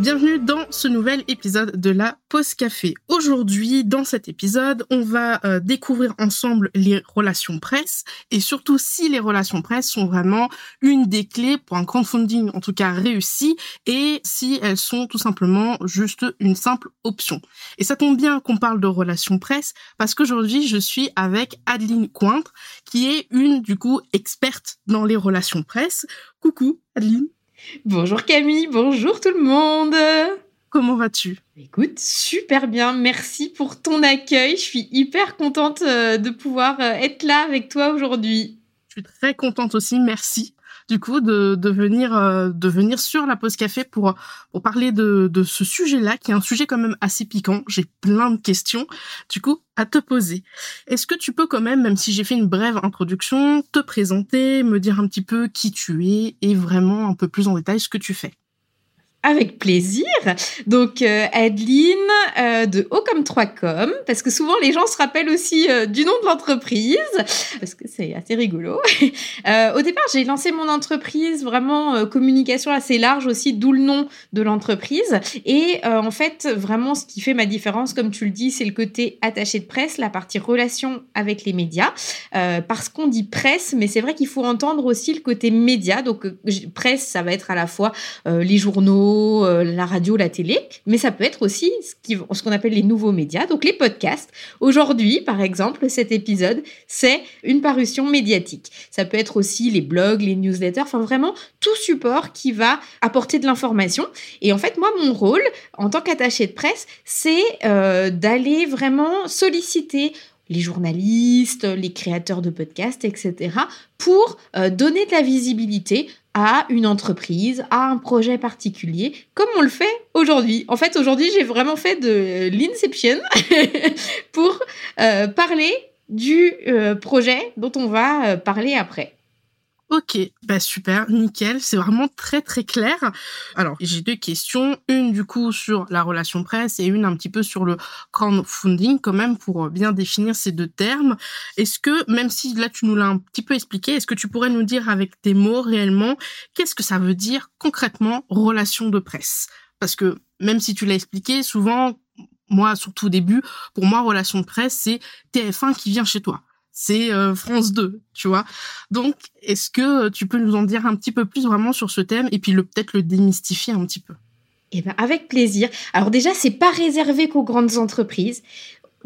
Bienvenue dans ce nouvel épisode de la Pause Café. Aujourd'hui, dans cet épisode, on va euh, découvrir ensemble les relations presse et surtout si les relations presse sont vraiment une des clés pour un crowdfunding en tout cas réussi et si elles sont tout simplement juste une simple option. Et ça tombe bien qu'on parle de relations presse parce qu'aujourd'hui, je suis avec Adeline Cointre qui est une du coup experte dans les relations presse. Coucou Adeline. Bonjour Camille, bonjour tout le monde. Comment vas-tu? Écoute, super bien. Merci pour ton accueil. Je suis hyper contente euh, de pouvoir euh, être là avec toi aujourd'hui. Je suis très contente aussi. Merci du coup de, venir euh, de venir sur la pause café pour pour parler de, de ce sujet-là qui est un sujet quand même assez piquant. J'ai plein de questions du coup à te poser. Est-ce que tu peux quand même, même si j'ai fait une brève introduction, te présenter, me dire un petit peu qui tu es et vraiment un peu plus en détail ce que tu fais? Avec plaisir. Donc euh, Adeline euh, de Haut comme 3 com parce que souvent les gens se rappellent aussi euh, du nom de l'entreprise parce que c'est assez rigolo. Au départ, j'ai lancé mon entreprise vraiment communication assez large aussi d'où le nom de l'entreprise et en fait vraiment ce qui fait ma différence comme tu le dis, c'est le côté attaché de presse, la partie relation avec les médias parce qu'on dit presse mais c'est vrai qu'il faut entendre aussi le côté média. Donc presse ça va être à la fois les journaux euh, la radio, la télé, mais ça peut être aussi ce qu'on appelle les nouveaux médias, donc les podcasts. Aujourd'hui, par exemple, cet épisode, c'est une parution médiatique. Ça peut être aussi les blogs, les newsletters, enfin vraiment tout support qui va apporter de l'information. Et en fait, moi, mon rôle en tant qu'attaché de presse, c'est euh, d'aller vraiment solliciter les journalistes, les créateurs de podcasts, etc., pour euh, donner de la visibilité à une entreprise, à un projet particulier, comme on le fait aujourd'hui. En fait, aujourd'hui, j'ai vraiment fait de l'inception pour euh, parler du euh, projet dont on va parler après. Ok, bah super, nickel, c'est vraiment très très clair. Alors j'ai deux questions, une du coup sur la relation presse et une un petit peu sur le crowdfunding quand même pour bien définir ces deux termes. Est-ce que même si là tu nous l'as un petit peu expliqué, est-ce que tu pourrais nous dire avec tes mots réellement qu'est-ce que ça veut dire concrètement relation de presse? Parce que même si tu l'as expliqué, souvent moi surtout au début, pour moi relation de presse c'est TF1 qui vient chez toi c'est euh, France 2, tu vois. Donc, est-ce que tu peux nous en dire un petit peu plus vraiment sur ce thème et puis peut-être le démystifier un petit peu? Eh ben, avec plaisir. Alors déjà, c'est pas réservé qu'aux grandes entreprises.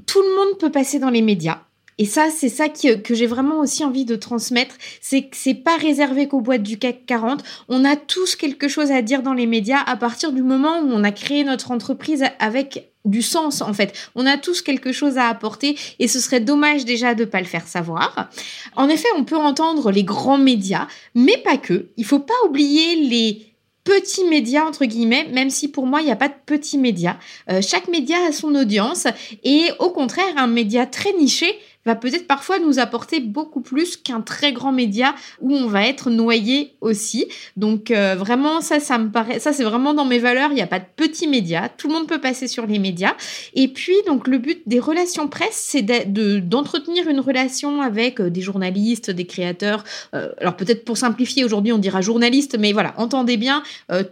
Tout le monde peut passer dans les médias. Et ça, c'est ça qui, que j'ai vraiment aussi envie de transmettre, c'est que c'est pas réservé qu'aux boîtes du CAC 40. On a tous quelque chose à dire dans les médias à partir du moment où on a créé notre entreprise avec du sens en fait. On a tous quelque chose à apporter et ce serait dommage déjà de pas le faire savoir. En effet, on peut entendre les grands médias, mais pas que. Il faut pas oublier les petits médias entre guillemets, même si pour moi il n'y a pas de petits médias. Euh, chaque média a son audience et au contraire un média très niché va peut-être parfois nous apporter beaucoup plus qu'un très grand média où on va être noyé aussi. Donc euh, vraiment ça, ça me paraît, ça c'est vraiment dans mes valeurs. Il n'y a pas de petits médias, tout le monde peut passer sur les médias. Et puis donc le but des relations presse, c'est d'entretenir une relation avec euh, des journalistes, des créateurs. Euh, alors peut-être pour simplifier aujourd'hui on dira journaliste, mais voilà, entendez bien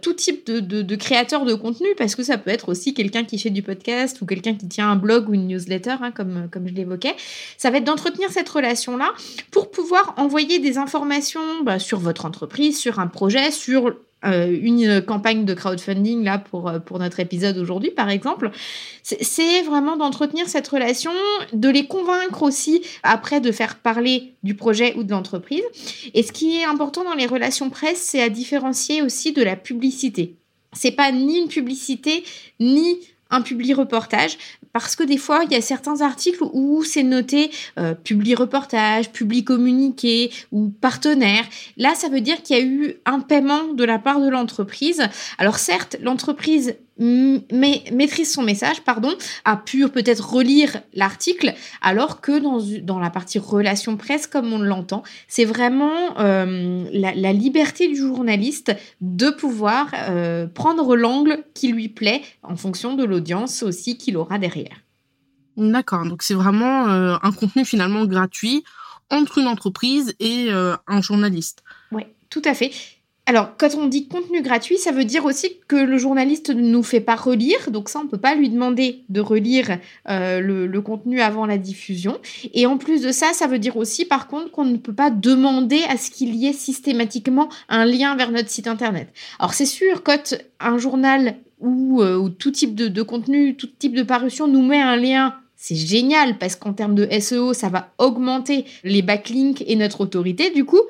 tout type de, de, de créateur de contenu parce que ça peut être aussi quelqu'un qui fait du podcast ou quelqu'un qui tient un blog ou une newsletter, hein, comme comme je l'évoquais ça va être d'entretenir cette relation-là pour pouvoir envoyer des informations bah, sur votre entreprise, sur un projet, sur euh, une campagne de crowdfunding là pour, euh, pour notre épisode aujourd'hui par exemple. C'est vraiment d'entretenir cette relation, de les convaincre aussi après de faire parler du projet ou de l'entreprise. Et ce qui est important dans les relations presse, c'est à différencier aussi de la publicité. C'est pas ni une publicité ni un publi reportage parce que des fois il y a certains articles où c'est noté euh, publi reportage, publi communiqué ou partenaire. Là, ça veut dire qu'il y a eu un paiement de la part de l'entreprise. Alors certes, l'entreprise mais maîtrise son message, pardon, a pu peut-être relire l'article, alors que dans, dans la partie relation presse, comme on l'entend, c'est vraiment euh, la, liberté du journaliste de pouvoir euh, prendre l'angle qui lui plaît en fonction de l'audience aussi qu'il aura derrière. D'accord, donc c'est vraiment euh, un contenu finalement gratuit entre une entreprise et un journaliste. Oui, tout à fait. Alors, quand on dit contenu gratuit, ça veut dire aussi que le journaliste ne nous fait pas relire, donc ça, on ne peut pas lui demander de relire euh, le, contenu avant la diffusion. Et en plus de ça, ça veut dire aussi, par contre, qu'on ne peut pas demander à ce qu'il y ait systématiquement un lien vers notre site internet. Alors, c'est sûr, quand un journal ou, euh, tout type de, de contenu, tout type de parution nous met un lien c'est génial parce qu'en termes de SEO, ça va augmenter les backlinks et notre autorité du coup.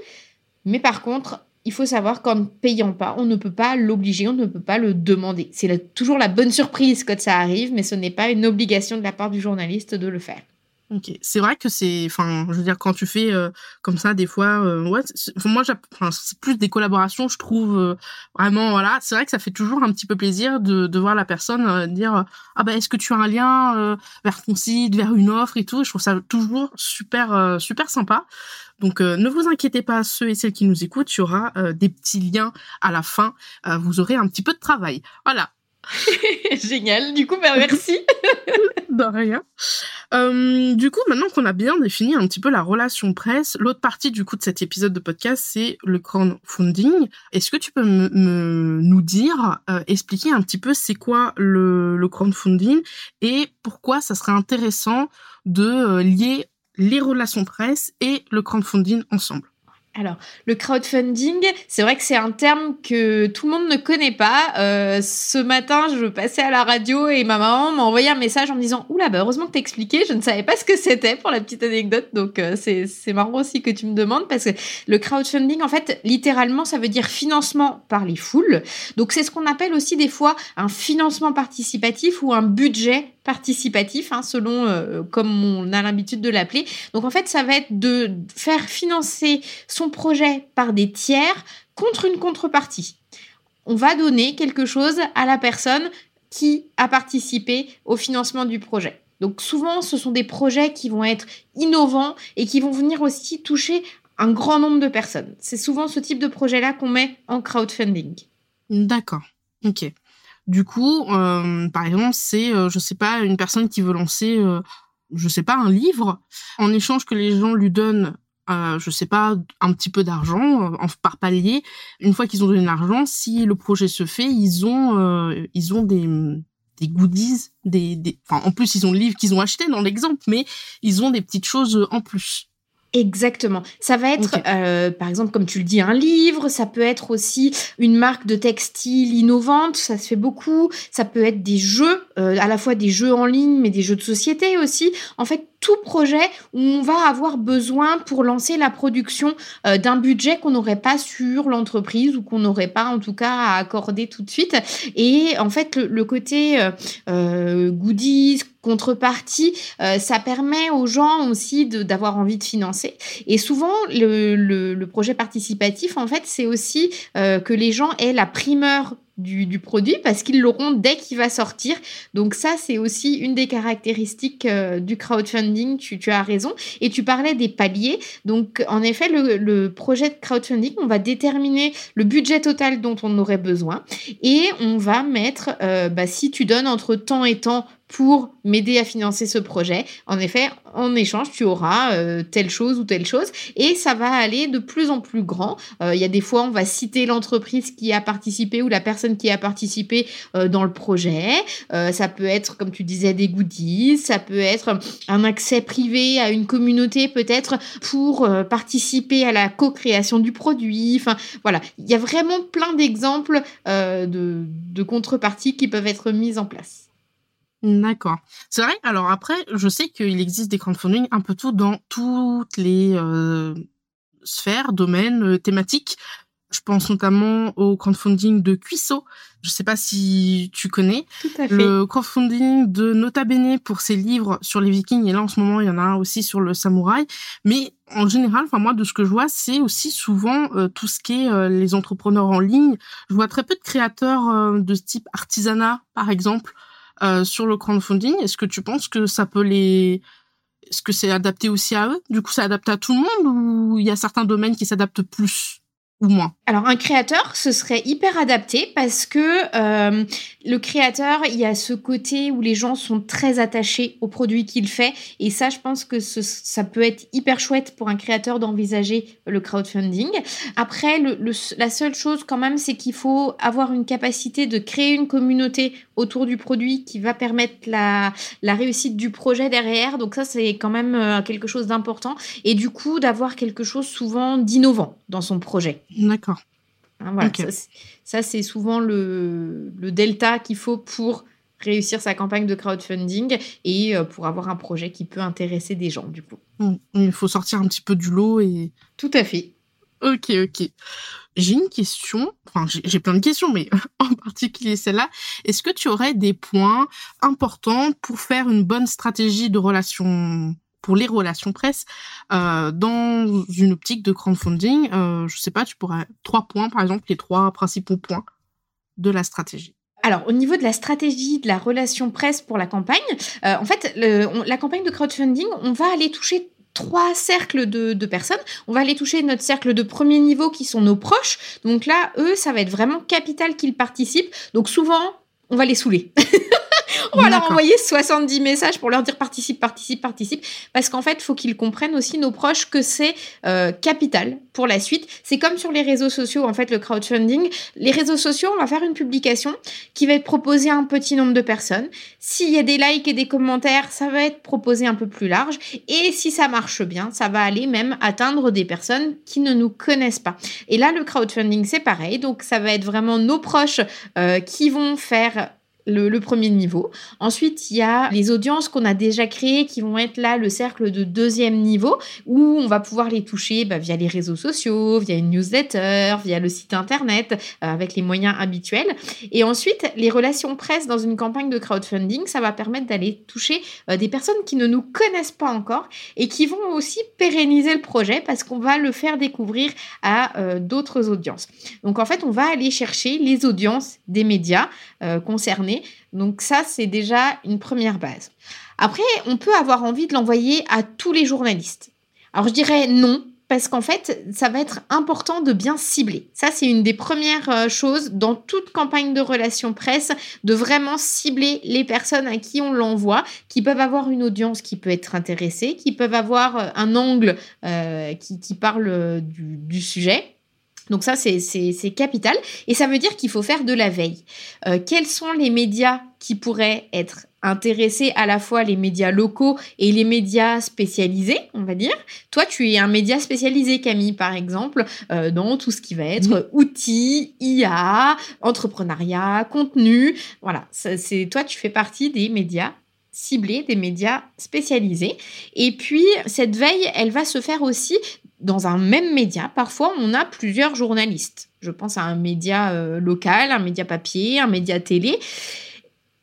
Mais par contre, il faut savoir qu'en payant pas, on ne peut pas l'obliger, on ne peut pas le demander. C'est toujours la bonne surprise quand ça arrive, mais ce n'est pas une obligation de la part du journaliste de le faire. C'est vrai que c'est, enfin, je veux dire, quand tu fais euh, comme ça, des fois, euh, ouais, moi, c'est plus des collaborations, je trouve euh, vraiment, voilà, c'est vrai que ça fait toujours un petit peu plaisir de, de voir la personne dire, ah ben, est-ce que tu as un lien vers ton site, vers une offre et tout? Je trouve ça toujours super, super sympa. Donc, ne vous inquiétez pas, ceux et celles qui nous écoutent, il y aura des petits liens à la fin. vous aurez un petit peu de travail. Voilà. Génial. Du coup, ben, merci. de rien. Euh, du coup, maintenant qu'on a bien défini un petit peu la relation presse, l'autre partie du coup de cet épisode de podcast, c'est le crowdfunding. Est-ce que tu peux nous dire, euh, expliquer un petit peu c'est quoi le, le crowdfunding et pourquoi ça serait intéressant de euh, lier les relations presse et le crowdfunding ensemble? Alors, le crowdfunding, c'est vrai que c'est un terme que tout le monde ne connaît pas. Euh, ce matin, je passais à la radio et ma maman m'a envoyé un message en me disant Oula, bah heureusement que t'as expliqué, je ne savais pas ce que c'était pour la petite anecdote. Donc, euh, c'est marrant aussi que tu me demandes parce que le crowdfunding, en fait, littéralement, ça veut dire financement par les foules. Donc, c'est ce qu'on appelle aussi des fois un financement participatif ou un budget participatif, hein, selon euh, comme on a l'habitude de l'appeler. Donc en fait, ça va être de faire financer son projet par des tiers contre une contrepartie. On va donner quelque chose à la personne qui a participé au financement du projet. Donc souvent, ce sont des projets qui vont être innovants et qui vont venir aussi toucher un grand nombre de personnes. C'est souvent ce type de projet-là qu'on met en crowdfunding. D'accord. Ok. Du coup, euh, par exemple, c'est, euh, je sais pas, une personne qui veut lancer, euh, je sais pas, un livre, en échange que les gens lui donnent, euh, je sais pas, un petit peu d'argent par palier. Une fois qu'ils ont donné l'argent, si le projet se fait, ils ont, ils ont des des goodies, des, des, enfin, en plus ils ont le livre qu'ils ont acheté dans l'exemple, mais ils ont des petites choses en plus. Exactement. Ça va être, euh, par exemple, comme tu le dis, un livre. Ça peut être aussi une marque de textile innovante. Ça se fait beaucoup. Ça peut être des jeux, euh, à la fois des jeux en ligne, mais des jeux de société aussi. En fait, tout projet où on va avoir besoin pour lancer la production euh, d'un budget qu'on n'aurait pas sur l'entreprise ou qu'on n'aurait pas en tout cas à accorder tout de suite. Et en fait, le, côté euh, goodies, contrepartie, euh, ça permet aux gens aussi d'avoir envie de financer. Et souvent, le, projet participatif, en fait, c'est aussi que les gens aient la primeur du, produit parce qu'ils l'auront dès qu'il va sortir. Donc ça, c'est aussi une des caractéristiques euh, du crowdfunding, tu, as raison. Et tu parlais des paliers. Donc en effet, le, projet de crowdfunding, on va déterminer le budget total dont on aurait besoin et on va mettre, euh, bah, si tu donnes entre temps et temps pour m'aider à financer ce projet. En effet, en échange, tu auras euh, telle chose ou telle chose et ça va aller de plus en plus grand. Euh, il y a des fois, on va citer l'entreprise qui a participé ou la personne qui a participé euh, dans le projet. ça peut être, comme tu disais, des goodies, ça peut être un accès privé à une communauté peut-être pour participer à la co-création du produit. Enfin, voilà, il y a vraiment plein d'exemples de, de contreparties qui peuvent être mises en place. D'accord. C'est vrai. Alors après, je sais qu'il existe des crowdfunding un peu tout dans toutes les euh, sphères, domaines, euh, thématiques. Je pense notamment au crowdfunding de Cuisseau. Je sais pas si tu connais. Tout à fait. Le crowdfunding de Nota Bene pour ses livres sur les Vikings. Et là, en ce moment, il y en a un aussi sur le samouraï. Mais en général, enfin moi, de ce que je vois, c'est aussi souvent euh, tout ce qui est euh, les entrepreneurs en ligne. Je vois très peu de créateurs de ce type artisanat, par exemple, sur le crowdfunding. Est-ce que tu penses que ça peut les est-ce que c'est adapté aussi à eux? Du coup, c'est adapté à tout le monde ou il y a certains domaines qui s'adaptent plus moins? Alors un créateur, ce serait hyper adapté parce que euh, le créateur, il y a ce côté où les gens sont très attachés au produit qu'il fait et ça, je pense que ça peut être hyper chouette pour un créateur d'envisager le crowdfunding. Après, la seule chose quand même, c'est qu'il faut avoir une capacité de créer une communauté autour du produit qui va permettre la, la réussite du projet derrière. Donc ça, c'est quand même euh, quelque chose d'important et du coup d'avoir quelque chose souvent d'innovant dans son projet. D'accord. Hein, voilà, Ça, c'est souvent le, delta qu'il faut pour réussir sa campagne de crowdfunding et euh, pour avoir un projet qui peut intéresser des gens, du coup. Mmh. Il faut sortir un petit peu du lot et... Tout à fait. Ok, ok. J'ai une question, enfin j'ai plein de questions, mais en particulier celle-là. Est-ce que tu aurais des points importants pour faire une bonne stratégie de relation pour les relations presse euh, dans une optique de crowdfunding? Euh, je sais pas, tu pourrais trois points par exemple, les trois principaux points de la stratégie. Alors, au niveau de la stratégie de la relation presse pour la campagne, euh, en fait, la campagne de crowdfunding, on va aller toucher trois cercles de, de, personnes. On va aller toucher notre cercle de premier niveau qui sont nos proches. Donc là, eux, ça va être vraiment capital qu'ils participent. Donc souvent, on va les saouler. on va leur envoyer 70 messages pour leur dire participe, participe, participe. Parce qu'en fait, il faut qu'ils comprennent aussi, nos proches, que c'est euh, capital pour la suite. C'est comme sur les réseaux sociaux, en fait, le crowdfunding. Les réseaux sociaux, on va faire une publication qui va être proposée à un petit nombre de personnes. S'il y a des likes et des commentaires, ça va être proposé un peu plus large. Et si ça marche bien, ça va aller même atteindre des personnes qui ne nous connaissent pas. Et là, le crowdfunding, c'est pareil. Donc, ça va être vraiment nos proches euh, qui vont faire le, premier niveau. Ensuite, il y a les audiences qu'on a déjà créées qui vont être là le cercle de deuxième niveau où on va pouvoir les toucher bah, via les réseaux sociaux, via une newsletter, via le site internet, euh, avec les moyens habituels. Et ensuite, les relations presse dans une campagne de crowdfunding, ça va permettre d'aller toucher euh, des personnes qui ne nous connaissent pas encore et qui vont aussi pérenniser le projet parce qu'on va le faire découvrir à euh, d'autres audiences. Donc en fait, on va aller chercher les audiences des médias concernés donc ça, c'est déjà une première base. Après, on peut avoir envie de l'envoyer à tous les journalistes. Alors je dirais non, parce qu'en fait, ça va être important de bien cibler. Ça, c'est une des premières euh, choses dans toute campagne de relations presse, de vraiment cibler les personnes à qui on l'envoie, qui peuvent avoir une audience qui peut être intéressée, qui peuvent avoir euh, un angle euh, qui, parle du sujet. Donc ça, c'est capital. Et ça veut dire qu'il faut faire de la veille. Euh, quels sont les médias qui pourraient être intéressés à la fois les médias locaux et les médias spécialisés, on va dire? Toi, tu es un média spécialisé, Camille, par exemple, euh, dans tout ce qui va être outils, IA, entrepreneuriat, contenu. Voilà, c'est toi, tu fais partie des médias ciblés, des médias spécialisés. Et puis, cette veille, elle va se faire aussi dans un même média, parfois on a plusieurs journalistes. Je pense à un média euh, local, un média papier, un média télé.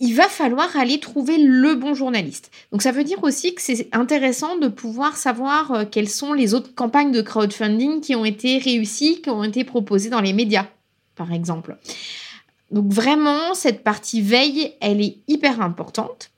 Il va falloir aller trouver le bon journaliste. Donc ça veut dire aussi que c'est intéressant de pouvoir savoir euh, quelles sont les autres campagnes de crowdfunding qui ont été réussies, qui ont été proposées dans les médias, par exemple. Donc vraiment, cette partie veille, elle est hyper importante.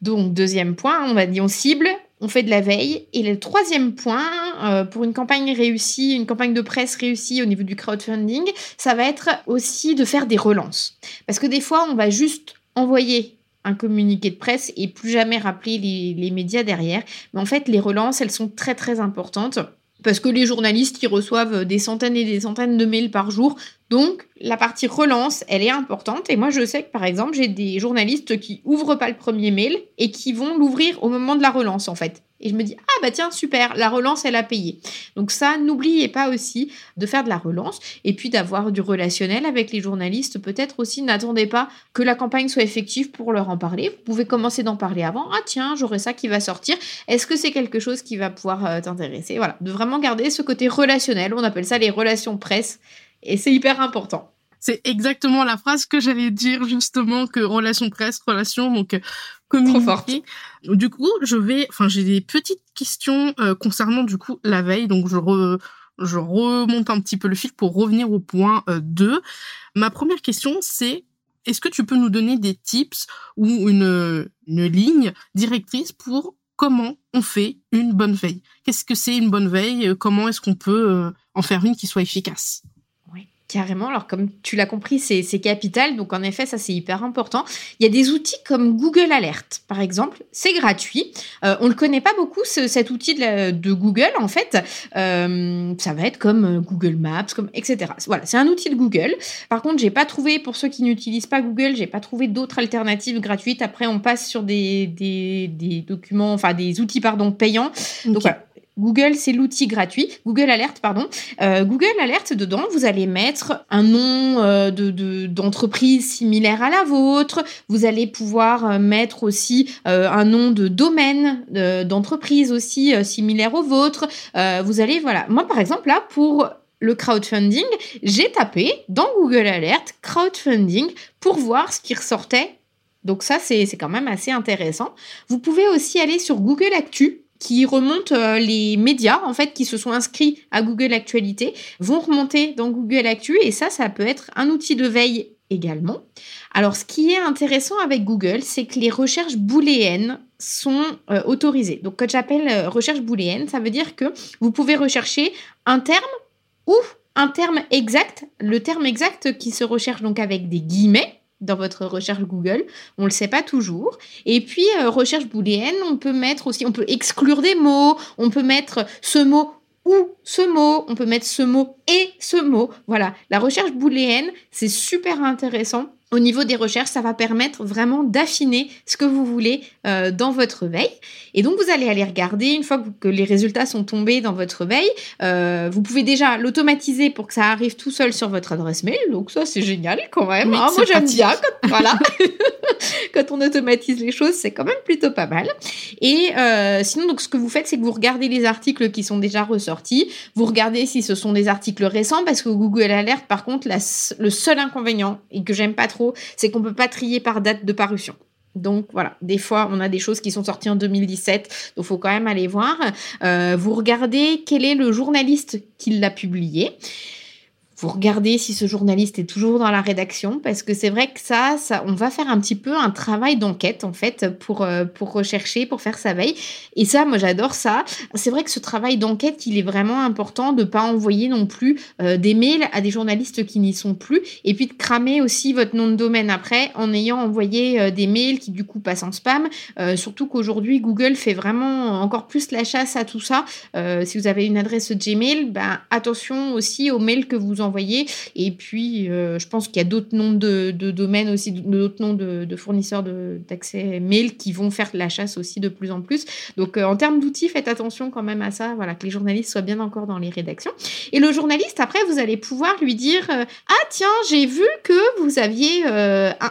Donc deuxième point, on va dire on cible, on fait de la veille. Et le troisième point, euh, pour une campagne réussie, une campagne de presse réussie au niveau du crowdfunding, ça va être aussi de faire des relances. Parce que des fois, on va juste envoyer un communiqué de presse et plus jamais rappeler les, les médias derrière. Mais en fait, les relances, elles sont très très importantes parce que les journalistes, ils reçoivent des centaines et des centaines de mails par jour. Donc, la partie relance, elle est importante. Et moi, je sais que, par exemple, j'ai des journalistes qui ouvrent pas le premier mail et qui vont l'ouvrir au moment de la relance, en fait. Et je me dis, ah bah tiens, super, la relance, elle a payé. Donc ça, n'oubliez pas aussi de faire de la relance et puis d'avoir du relationnel avec les journalistes. Peut-être aussi, n'attendez pas que la campagne soit effective pour leur en parler. Vous pouvez commencer d'en parler avant. Ah tiens, j'aurai ça qui va sortir. Est-ce que c'est quelque chose qui va pouvoir euh, t'intéresser? Voilà, de vraiment garder ce côté relationnel. On appelle ça les relations presse Et c'est hyper important. C'est exactement la phrase que j'allais dire justement que relation presse, relation donc communiquer. Du coup, je vais, enfin, j'ai des petites questions euh, concernant du coup la veille, donc je je remonte un petit peu le fil pour revenir au point 2. Ma première question, c'est est-ce que tu peux nous donner des tips ou une, une ligne directrice pour comment on fait une bonne veille? Qu'est-ce que c'est une bonne veille? Comment est-ce qu'on peut euh, en faire une qui soit efficace? Carrément. Alors, comme tu l'as compris, c'est capital. Donc, en effet, ça, c'est hyper important. Il y a des outils comme Google Alert, par exemple. C'est gratuit. Euh, on ne le connaît pas beaucoup, cet outil de, Google, en fait. Euh, ça va être comme euh, Google Maps, comme, etc. Voilà, c'est un outil de Google. Par contre, j'ai pas trouvé, pour ceux qui n'utilisent pas Google, j'ai pas trouvé d'autres alternatives gratuites. Après, on passe sur des, des, documents, enfin, des outils, pardon, payants. Donc, voilà Google, c'est l'outil gratuit. Google Alert, pardon. Euh, Google Alert, dedans, vous allez mettre un nom euh, de d'entreprise similaire à la vôtre. Vous allez pouvoir euh, mettre aussi un nom de domaine d'entreprise aussi similaire au vôtre. vous allez, voilà. Moi, par exemple, là, pour le crowdfunding, j'ai tapé dans Google Alert crowdfunding pour voir ce qui ressortait. Donc ça, c'est quand même assez intéressant. Vous pouvez aussi aller sur Google Actu qui remontent euh, les médias en fait qui se sont inscrits à Google Actualité vont remonter dans Google Actu et ça ça peut être un outil de veille également. Alors ce qui est intéressant avec Google, c'est que les recherches booléennes sont euh, autorisées. Donc quand j'appelle euh, recherche booléenne, ça veut dire que vous pouvez rechercher un terme ou un terme exact, le terme exact qui se recherche donc avec des guillemets dans votre recherche Google. On ne le sait pas toujours. Et puis, euh, recherche booléenne, on peut mettre aussi, on peut exclure des mots, on peut mettre ce mot ou ce mot, on peut mettre ce mot et ce mot. Voilà, la recherche booléenne, c'est super intéressant au niveau des recherches, ça va permettre vraiment d'affiner ce que vous voulez euh, dans votre veille. Et donc, vous allez aller regarder, une fois que, les résultats sont tombés dans votre veille, euh, vous pouvez déjà l'automatiser pour que ça arrive tout seul sur votre adresse mail. Donc, ça, c'est génial quand même. Hein. Moi, j'aime bien quand, voilà. quand on automatise les choses, c'est quand même plutôt pas mal. Et euh, sinon, donc, ce que vous faites, c'est que vous regardez les articles qui sont déjà ressortis. Vous regardez si ce sont des articles récents, parce que Google Alert, par contre, le seul inconvénient, et que j'aime pas trop, c'est qu'on peut pas trier par date de parution. Donc voilà, des fois on a des choses qui sont sorties en 2017, donc faut quand même aller voir. Euh, vous regardez quel est le journaliste qui l'a publié vous regardez si ce journaliste est toujours dans la rédaction, parce que c'est vrai que ça, ça, on va faire un petit peu un travail d'enquête en fait pour euh, pour rechercher, pour faire sa veille. Et ça, moi j'adore ça. C'est vrai que ce travail d'enquête, il est vraiment important de pas envoyer non plus euh, des mails à des journalistes qui n'y sont plus, et puis de cramer aussi votre nom de domaine après en ayant envoyé euh, des mails qui du coup passent en spam. surtout qu'aujourd'hui Google fait vraiment encore plus la chasse à tout ça. si vous avez une adresse Gmail, ben attention aussi aux mails que vous envoyez et puis, euh, je pense qu'il y a d'autres noms de, domaines aussi, d'autres noms de, fournisseurs d'accès mail qui vont faire la chasse aussi de plus en plus. Donc, euh, en termes d'outils, faites attention quand même à ça, voilà, que les journalistes soient bien encore dans les rédactions. Et le journaliste, après, vous allez pouvoir lui dire euh, Ah, tiens, j'ai vu que vous aviez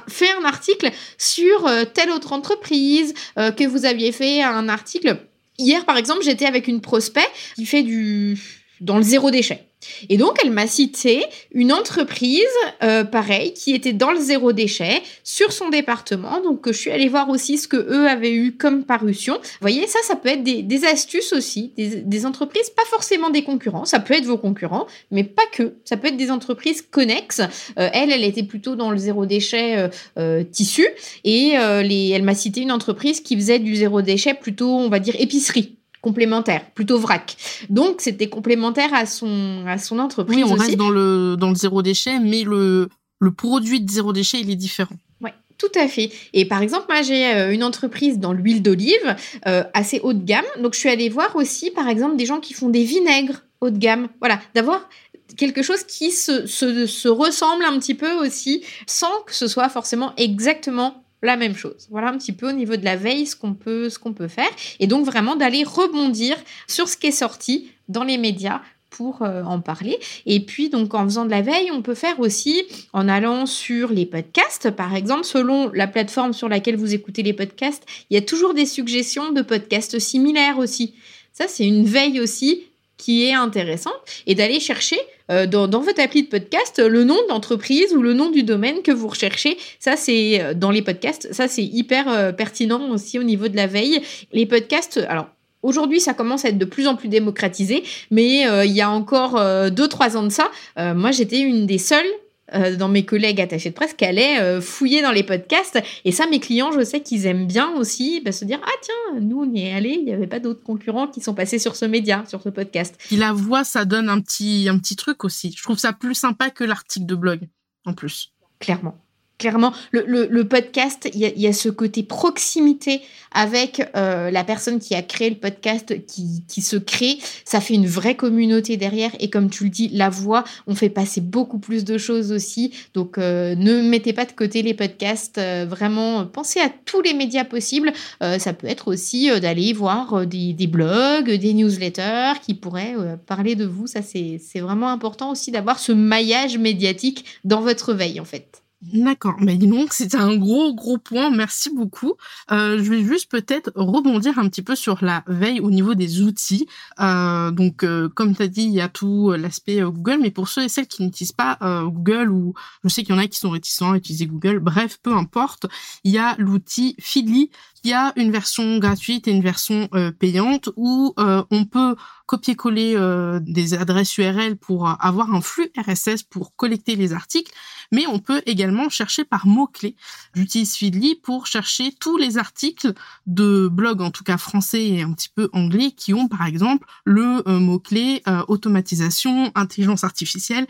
fait un article sur telle autre entreprise, que vous aviez fait un article. Hier, par exemple, j'étais avec une prospect qui fait du dans le zéro déchet. Et donc, elle m'a cité une entreprise, euh, pareil, qui était dans le zéro déchet sur son département. Donc, je suis allée voir aussi ce que eux avaient eu comme parution. Vous voyez, ça, ça peut être des, astuces aussi, des, entreprises, pas forcément des concurrents. Ça peut être vos concurrents, mais pas que. Ça peut être des entreprises connexes. Euh, elle, elle était plutôt dans le zéro déchet euh, tissu. Et les, elle m'a cité une entreprise qui faisait du zéro déchet plutôt, on va dire, épicerie complémentaire, plutôt vrac. Donc c'était complémentaire à son à son entreprise. Oui, on reste dans le dans le zéro déchet, mais le le produit de zéro déchet il est différent. Ouais. Tout à fait. Et par exemple, moi, j'ai euh, une entreprise dans l'huile d'olive euh, assez haut de gamme. Donc, je suis allée voir aussi, par exemple, des gens qui font des vinaigres haut de gamme. Voilà, d'avoir quelque chose qui se, se, se ressemble un petit peu aussi, sans que ce soit forcément exactement la même chose. Voilà un petit peu au niveau de la veille ce qu'on peut, peut faire. Et donc vraiment d'aller rebondir sur ce qui est sorti dans les médias pour euh, en parler. Et puis, donc, en faisant de la veille, on peut faire aussi en allant sur les podcasts. Par exemple, selon la plateforme sur laquelle vous écoutez les podcasts, il y a toujours des suggestions de podcasts similaires aussi. Ça, c'est une veille aussi qui est intéressante et d'aller chercher euh, dans, votre appli de podcast le nom de l'entreprise ou le nom du domaine que vous recherchez. Ça, c'est euh, dans les podcasts. Ça, c'est hyper euh, pertinent aussi au niveau de la veille. Les podcasts, alors Aujourd'hui, ça commence à être de plus en plus démocratisé, mais il y a encore 2-3 ans de ça, moi j'étais une des seules euh, dans mes collègues attachés de presse qui allaient euh, fouiller dans les podcasts. Et ça, mes clients, je sais qu'ils aiment bien aussi bah, se dire Ah, tiens, nous, on y est allés, il n'y avait pas d'autres concurrents qui sont passés sur ce média, sur ce podcast. Et la voix, ça donne un petit, un petit truc aussi. Je trouve ça plus sympa que l'article de blog, en plus. Clairement clairement, le, podcast, il y, a ce côté proximité avec euh, la personne qui a créé le podcast, qui, se crée. Ça fait une vraie communauté derrière. Et comme tu le dis, la voix, on fait passer beaucoup plus de choses aussi. Donc, euh, ne mettez pas de côté les podcasts. Euh, vraiment, pensez à tous les médias possibles. ça peut être aussi d'aller voir des, des, blogs, des newsletters qui pourraient parler de vous. Ça, c'est vraiment important aussi d'avoir ce maillage médiatique dans votre veille, en fait. D'accord, mais donc c'était un gros gros point, merci beaucoup. Euh, je vais juste peut-être rebondir un petit peu sur la veille au niveau des outils. Euh, donc euh, comme tu as dit, il y a tout l'aspect Google, mais pour ceux et celles qui n'utilisent pas Google ou je sais qu'il y en a qui sont réticents à utiliser Google, bref, peu importe, il y a l'outil Feedly il y a une version gratuite et une version euh, payante où euh, on peut copier-coller euh, des adresses URL pour avoir un flux RSS pour collecter les articles, mais on peut également chercher par mots-clés. J'utilise Feedly pour chercher tous les articles de blogs, en tout cas français et un petit peu anglais, qui ont par exemple le mot-clé automatisation, intelligence artificielle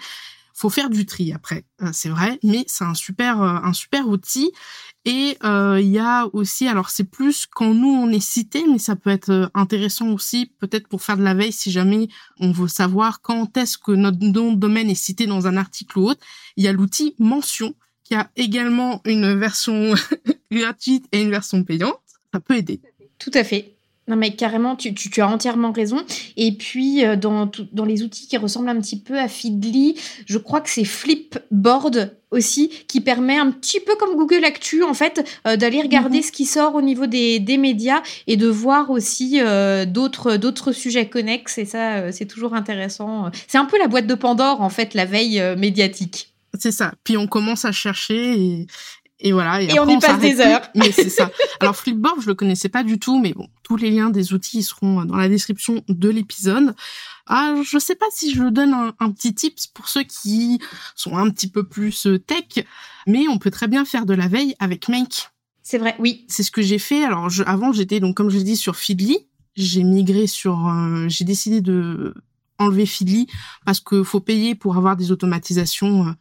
faut faire du tri après, c'est vrai, mais c'est un super un super outil et euh, il y a aussi, alors c'est plus quand nous on est cité, mais ça peut être euh, intéressant aussi peut-être pour faire de la veille si jamais on veut savoir quand est-ce que notre nom de domaine est cité dans un article ou autre. Il y a l'outil mention qui a également une version gratuite et une version payante. Ça peut aider. Tout à fait. Non, mais carrément, tu, as entièrement raison. Et puis, euh, dans, dans les outils qui ressemblent un petit peu à Feedly, je crois que c'est Flipboard aussi, qui permet un petit peu comme Google Actu, en fait, euh, d'aller regarder mhm. ce qui sort au niveau des, médias et de voir aussi euh, d'autres, d'autres sujets connexes. Et ça, c'est toujours intéressant. C'est un peu la boîte de Pandore, en fait, la veille médiatique. C'est ça. Puis on commence à chercher et, et voilà. Et, on y passe des heures. Mais c'est ça. Alors Flipboard, je le connaissais pas du tout, mais bon, tous les liens des outils seront dans la description de l'épisode. Ah, je sais pas si je donne un, petit tips pour ceux qui sont un petit peu plus euh, tech, mais on peut très bien faire de la veille avec Make. C'est vrai, oui. C'est ce que j'ai fait. Alors je, avant, j'étais donc comme je l'ai dit sur Feedly. J'ai migré sur, euh, j'ai décidé de enlever Feedly parce que faut payer pour avoir des automatisations. Euh,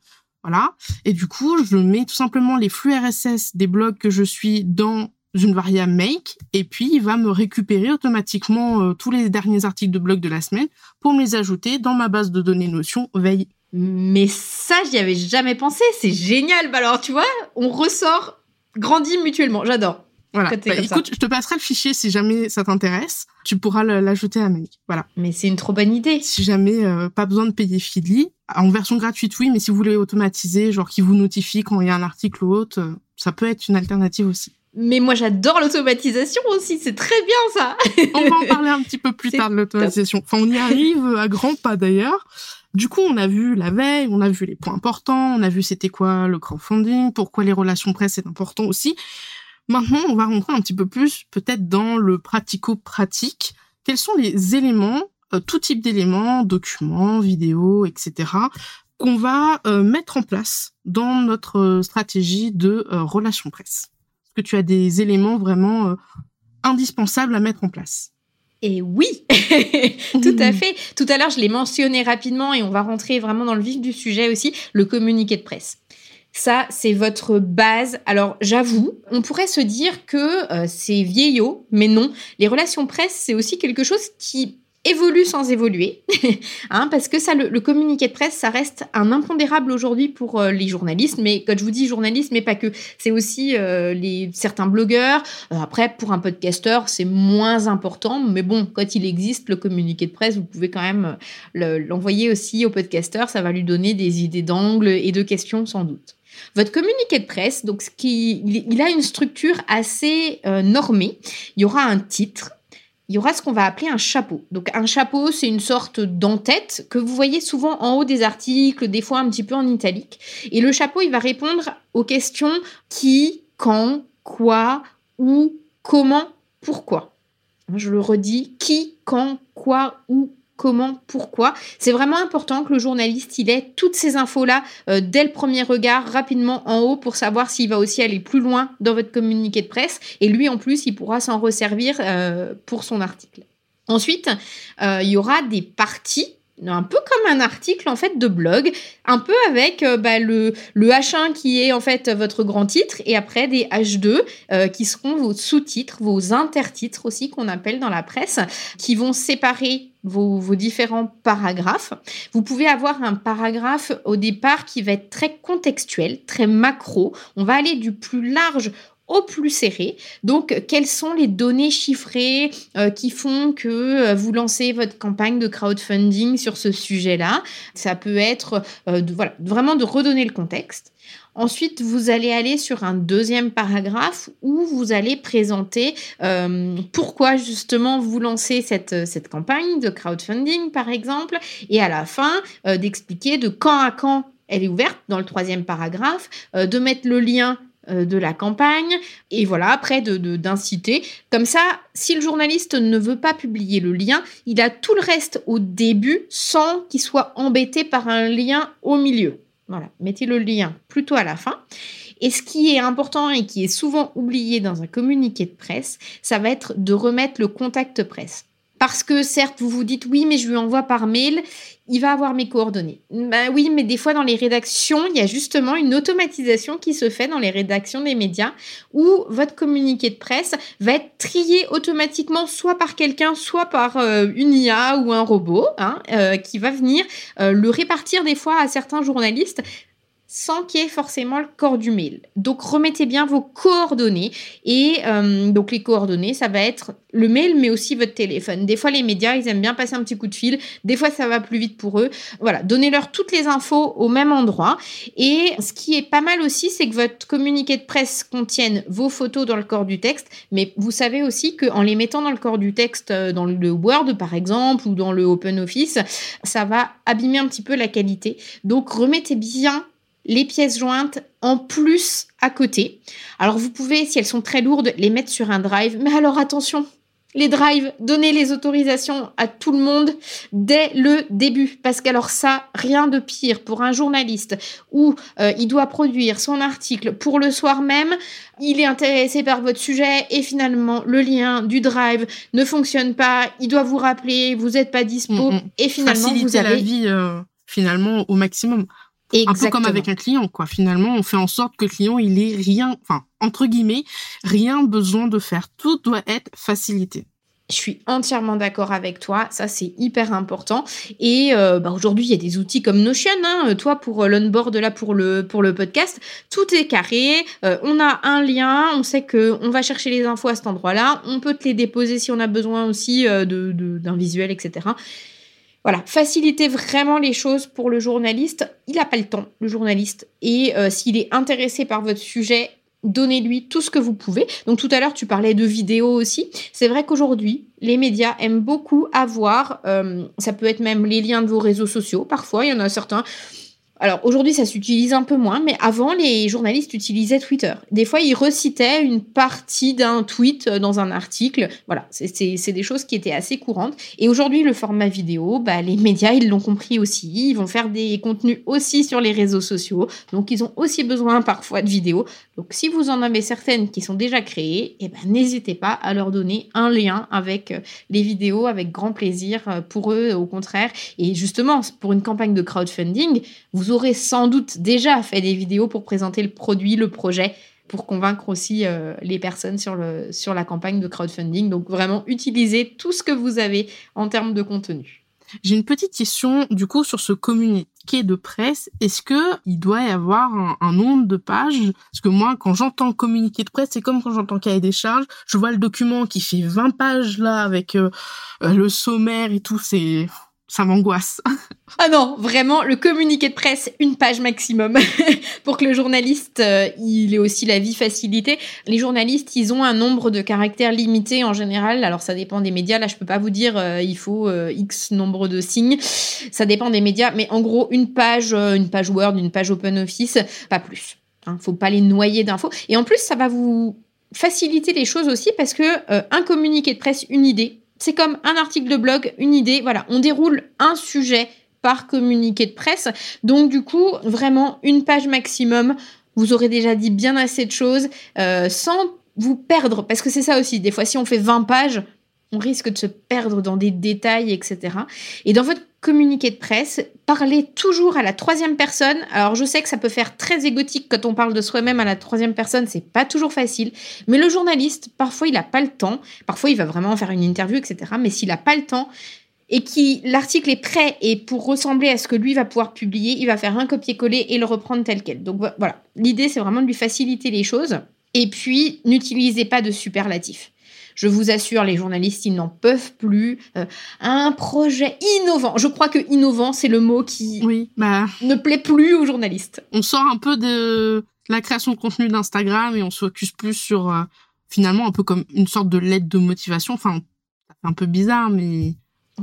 voilà. Et du coup, je mets tout simplement les flux RSS des blogs que je suis dans une variable make et puis il va me récupérer automatiquement euh, tous les derniers articles de blog de la semaine pour me les ajouter dans ma base de données Notion veille. Mais ça, j'y avais jamais pensé. C'est génial. Bah alors, tu vois, on ressort, grandit mutuellement. J'adore. Voilà. Bah, écoute, je te passerai le fichier si jamais ça t'intéresse. Tu pourras l'ajouter à Make. Voilà. Mais c'est une trop bonne idée. Si jamais euh, pas besoin de payer Feedly, en version gratuite, oui, mais si vous voulez automatiser, genre qui vous notifie quand il y a un article ou autre, euh, ça peut être une alternative aussi. Mais moi, j'adore l'automatisation aussi. C'est très bien ça. on va en parler un petit peu plus tard de l'automatisation. Enfin, on y arrive à grands pas d'ailleurs. Du coup, on a vu la veille, on a vu les points importants, on a vu c'était quoi le crowdfunding, pourquoi les relations presse c'est important aussi. Maintenant, on va rentrer un petit peu plus peut-être dans le pratico-pratique. Quels sont les éléments, euh, tout type d'éléments, documents, vidéos, etc., qu'on va euh, mettre en place dans notre euh, stratégie de relation presse? Est-ce que tu as des éléments vraiment indispensables à mettre en place? Et oui, tout à fait. Tout à l'heure, je l'ai mentionné rapidement et on va rentrer vraiment dans le vif du sujet aussi, le communiqué de presse. Ça, c'est votre base. Alors, j'avoue, on pourrait se dire que euh, c'est vieillot, mais non. Les relations presse, c'est aussi quelque chose qui évolue sans évoluer, hein, parce que ça, le, communiqué de presse, ça reste un impondérable aujourd'hui pour euh, les journalistes, mais quand je vous dis journalistes, mais pas que, c'est aussi euh, les certains blogueurs. après, pour un podcasteur, c'est moins important, mais bon, quand il existe le communiqué de presse, vous pouvez quand même l'envoyer aussi au podcasteur, ça va lui donner des idées d'angle et de questions sans doute. Votre communiqué de presse, donc, ce qui, il a une structure assez euh, normée. Il y aura un titre, il y aura ce qu'on va appeler un chapeau. Donc un chapeau, c'est une sorte d'entête que vous voyez souvent en haut des articles, des fois un petit peu en italique. Et le chapeau, il va répondre aux questions qui, quand, quoi, où, comment, pourquoi. Je le redis, qui, quand, quoi, où, comment, pourquoi. C'est vraiment important que le journaliste il ait toutes ces infos-là euh, dès le premier regard, rapidement en haut, pour savoir s'il va aussi aller plus loin dans votre communiqué de presse. Et lui, en plus, il pourra s'en resservir euh, pour son article. Ensuite, euh, il y aura des parties un peu comme un article en fait de blog, un peu avec euh, bah, le, le, H1 qui est en fait votre grand titre et après des H2 euh, qui seront vos sous-titres, vos intertitres aussi qu'on appelle dans la presse, qui vont séparer vos, vos, différents paragraphes. Vous pouvez avoir un paragraphe au départ qui va être très contextuel, très macro. On va aller du plus large au plus serré. Donc, quelles sont les données chiffrées euh, qui font que euh, vous lancez votre campagne de crowdfunding sur ce sujet-là? Ça peut être euh, voilà, vraiment de redonner le contexte. Ensuite, vous allez aller sur un deuxième paragraphe où vous allez présenter pourquoi justement vous lancez cette, cette campagne de crowdfunding, par exemple, et à la fin, d'expliquer de quand à quand elle est ouverte dans le troisième paragraphe, de mettre le lien de la campagne. Et voilà après de d'inciter. Comme ça si le journaliste ne veut pas publier le lien il a tout le reste au début sans qu'il soit embêté par un lien au milieu. Voilà mettez le lien plutôt à la fin. Et ce qui est important et qui est souvent oublié dans un communiqué de presse ça va être de remettre le contact presse parce que certes, vous vous dites oui, mais je lui envoie par mail, il va avoir mes coordonnées. Ben oui, mais des fois dans les rédactions, il y a justement une automatisation qui se fait dans les rédactions des médias où votre communiqué de presse va être trié automatiquement soit par quelqu'un, soit par euh, une IA ou un robot hein, euh, qui va venir euh, le répartir des fois à certains journalistes sans qu'il y ait forcément le corps du mail. Donc remettez bien vos coordonnées et euh, donc les coordonnées, ça va être le mail mais aussi votre téléphone. Des fois les médias, ils aiment bien passer un petit coup de fil, des fois ça va plus vite pour eux. Voilà, donnez-leur toutes les infos au même endroit et ce qui est pas mal aussi, c'est que votre communiqué de presse contienne vos photos dans le corps du texte, mais vous savez aussi qu'en les mettant dans le corps du texte euh, dans le Word par exemple ou dans le Open Office, ça va abîmer un petit peu la qualité. Donc remettez bien les pièces jointes en plus à côté. Alors vous pouvez, si elles sont très lourdes, les mettre sur un drive. Mais alors attention, les drives, donnez les autorisations à tout le monde dès le début. Parce qu'alors ça, rien de pire pour un journaliste où euh, il doit produire son article pour le soir même, il est intéressé par votre sujet et finalement le lien du drive ne fonctionne pas, il doit vous rappeler, vous n'êtes pas dispo mm, mm. et finalement vous avez... la vie euh, finalement au maximum. Un peu comme avec un client, quoi. Finalement, on fait en sorte que le client, il ait rien, enfin, entre guillemets, rien besoin de faire. Tout doit être facilité. Je suis entièrement d'accord avec toi, ça c'est hyper important. Et euh, bah, aujourd'hui, il y a des outils comme Notion. Hein. Toi, pour euh, l'onboard là pour le pour le podcast, tout est carré. Euh, on a un lien, on sait que on va chercher les infos à cet endroit-là. On peut te les déposer si on a besoin aussi de d'un visuel, etc. Voilà, faciliter vraiment les choses pour le journaliste. Il n'a pas le temps, le journaliste. Et euh, s'il est intéressé par votre sujet, donnez-lui tout ce que vous pouvez. Donc tout à l'heure, tu parlais de vidéos aussi. C'est vrai qu'aujourd'hui, les médias aiment beaucoup avoir, euh, ça peut être même les liens de vos réseaux sociaux. Parfois, il y en a certains alors aujourd'hui, ça s'utilise un peu moins, mais avant, les journalistes utilisaient Twitter. Des fois, ils recitaient une partie d'un tweet euh, dans un article. Voilà, c'est des choses qui étaient assez courantes. Et aujourd'hui, le format vidéo, bah, les médias, ils l'ont compris aussi. Ils vont faire des contenus aussi sur les réseaux sociaux. Donc, ils ont aussi besoin parfois de vidéos. Donc, si vous en avez certaines qui sont déjà créées, eh ben, n'hésitez pas à leur donner un lien avec euh, les vidéos, avec grand plaisir euh, pour eux, au contraire. Et justement, pour une campagne de crowdfunding, vous sans doute déjà fait des vidéos pour présenter le produit, le projet, pour convaincre aussi euh, les personnes sur, le, sur la campagne de crowdfunding. Donc vraiment, utilisez tout ce que vous avez en termes de contenu. J'ai une petite question du coup sur ce communiqué de presse. Est-ce que il doit y avoir un, nombre de pages? Parce que moi, quand j'entends communiqué de presse, c'est comme quand j'entends cahier des charges. Je vois le document qui fait 20 pages là avec euh, euh, le sommaire et tout. C'est ça m'angoisse. Ah non, vraiment, le communiqué de presse, une page maximum, pour que le journaliste, euh, il ait aussi la vie facilitée. Les journalistes, ils ont un nombre de caractères limité en général. Alors ça dépend des médias. Là, je peux pas vous dire, euh, il faut euh, X nombre de signes. Ça dépend des médias, mais en gros, une page, une page Word, une page OpenOffice, pas plus. Hein, faut pas les noyer d'infos. Et en plus, ça va vous faciliter les choses aussi parce que un communiqué de presse, une idée, c'est comme un article de blog, une idée. Voilà, on déroule un sujet par communiqué de presse. Donc du coup, vraiment une page maximum. Vous aurez déjà dit bien assez de choses euh, sans vous perdre. Parce que c'est ça aussi. Des fois, si on fait 20 pages, on risque de se perdre dans des détails, etc. Et dans votre communiqué de presse, parlez toujours à la troisième personne. Alors je sais que ça peut faire très égotique quand on parle de soi-même à la troisième personne, c'est pas toujours facile. Mais le journaliste, parfois il n'a pas le temps, parfois il va vraiment faire une interview, etc. Mais s'il n'a pas le temps et qui l'article est prêt et pour ressembler à ce que lui va pouvoir publier, il va faire un copier-coller et le reprendre tel quel. Donc voilà, l'idée c'est vraiment de lui faciliter les choses. Et puis n'utilisez pas de superlatifs. Je vous assure, les journalistes, ils n'en peuvent plus. Euh, un projet innovant. Je crois que innovant, c'est le mot qui oui, bah... ne plaît plus aux journalistes. On sort un peu de la création de contenu d'Instagram et on se focus plus sur euh, finalement un peu comme une sorte de lettre de motivation. Enfin, c'est un peu bizarre, mais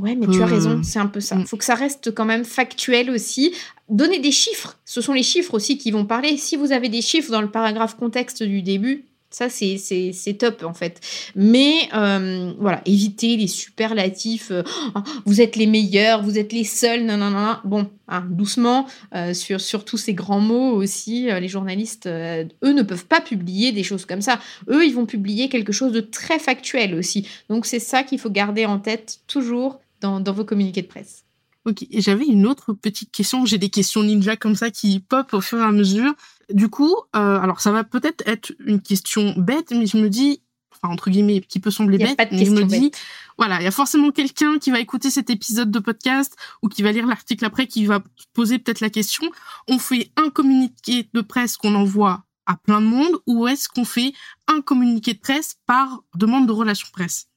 Ouais, mais tu as raison, c'est un peu ça. Il mm. faut que ça reste quand même factuel aussi. Donnez des chiffres. Ce sont les chiffres aussi qui vont parler. Si vous avez des chiffres dans le paragraphe contexte du début, ça, c'est top, en fait. Mais euh, voilà, évitez les superlatifs. Euh, oh, vous êtes les meilleurs, vous êtes les seuls. Non, non, non. Bon, hein, doucement, euh, sur, sur tous ces grands mots aussi, les journalistes, eux, ne peuvent pas publier des choses comme ça. Eux, ils vont publier quelque chose de très factuel aussi. Donc, c'est ça qu'il faut garder en tête toujours dans, dans vos communiqués de presse. Ok, et j'avais une autre petite question. J'ai des questions ninja comme ça qui pop au fur et à mesure. Du coup, euh, alors ça va peut-être être une question bête, mais je me dis, enfin entre guillemets, qui peut sembler bête, mais je me dis, voilà, il y a forcément quelqu'un qui va écouter cet épisode de podcast ou qui va lire l'article après, qui va poser peut-être la question. On fait un communiqué de presse qu'on envoie à plein de monde ou est-ce qu'on fait un communiqué de presse par demande de relation presse?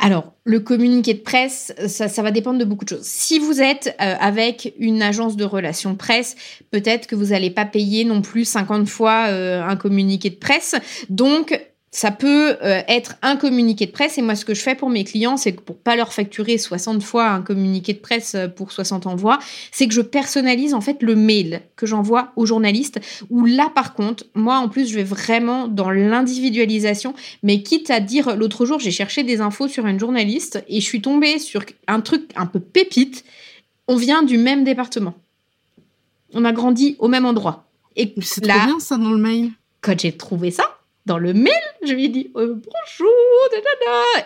Alors, le communiqué de presse, ça, va dépendre de beaucoup de choses. Si vous êtes euh, avec une agence de relations presse, peut-être que vous n'allez pas payer non plus 50 fois euh, un communiqué de presse. Donc, ça peut euh, être un communiqué de presse et moi ce que je fais pour mes clients c'est que pour pas leur facturer 60 fois un communiqué de presse euh, pour 60 envois, c'est que je personnalise en fait le mail que j'envoie aux journalistes où là par contre, moi en plus je vais vraiment dans l'individualisation mais quitte à dire l'autre jour, j'ai cherché des infos sur une journaliste et je suis tombée sur un truc un peu pépite, on vient du même département. On a grandi au même endroit. Et c'est trop bien ça dans le mail. Quand j'ai trouvé ça, dans le mail, je lui ai dit euh, bonjour,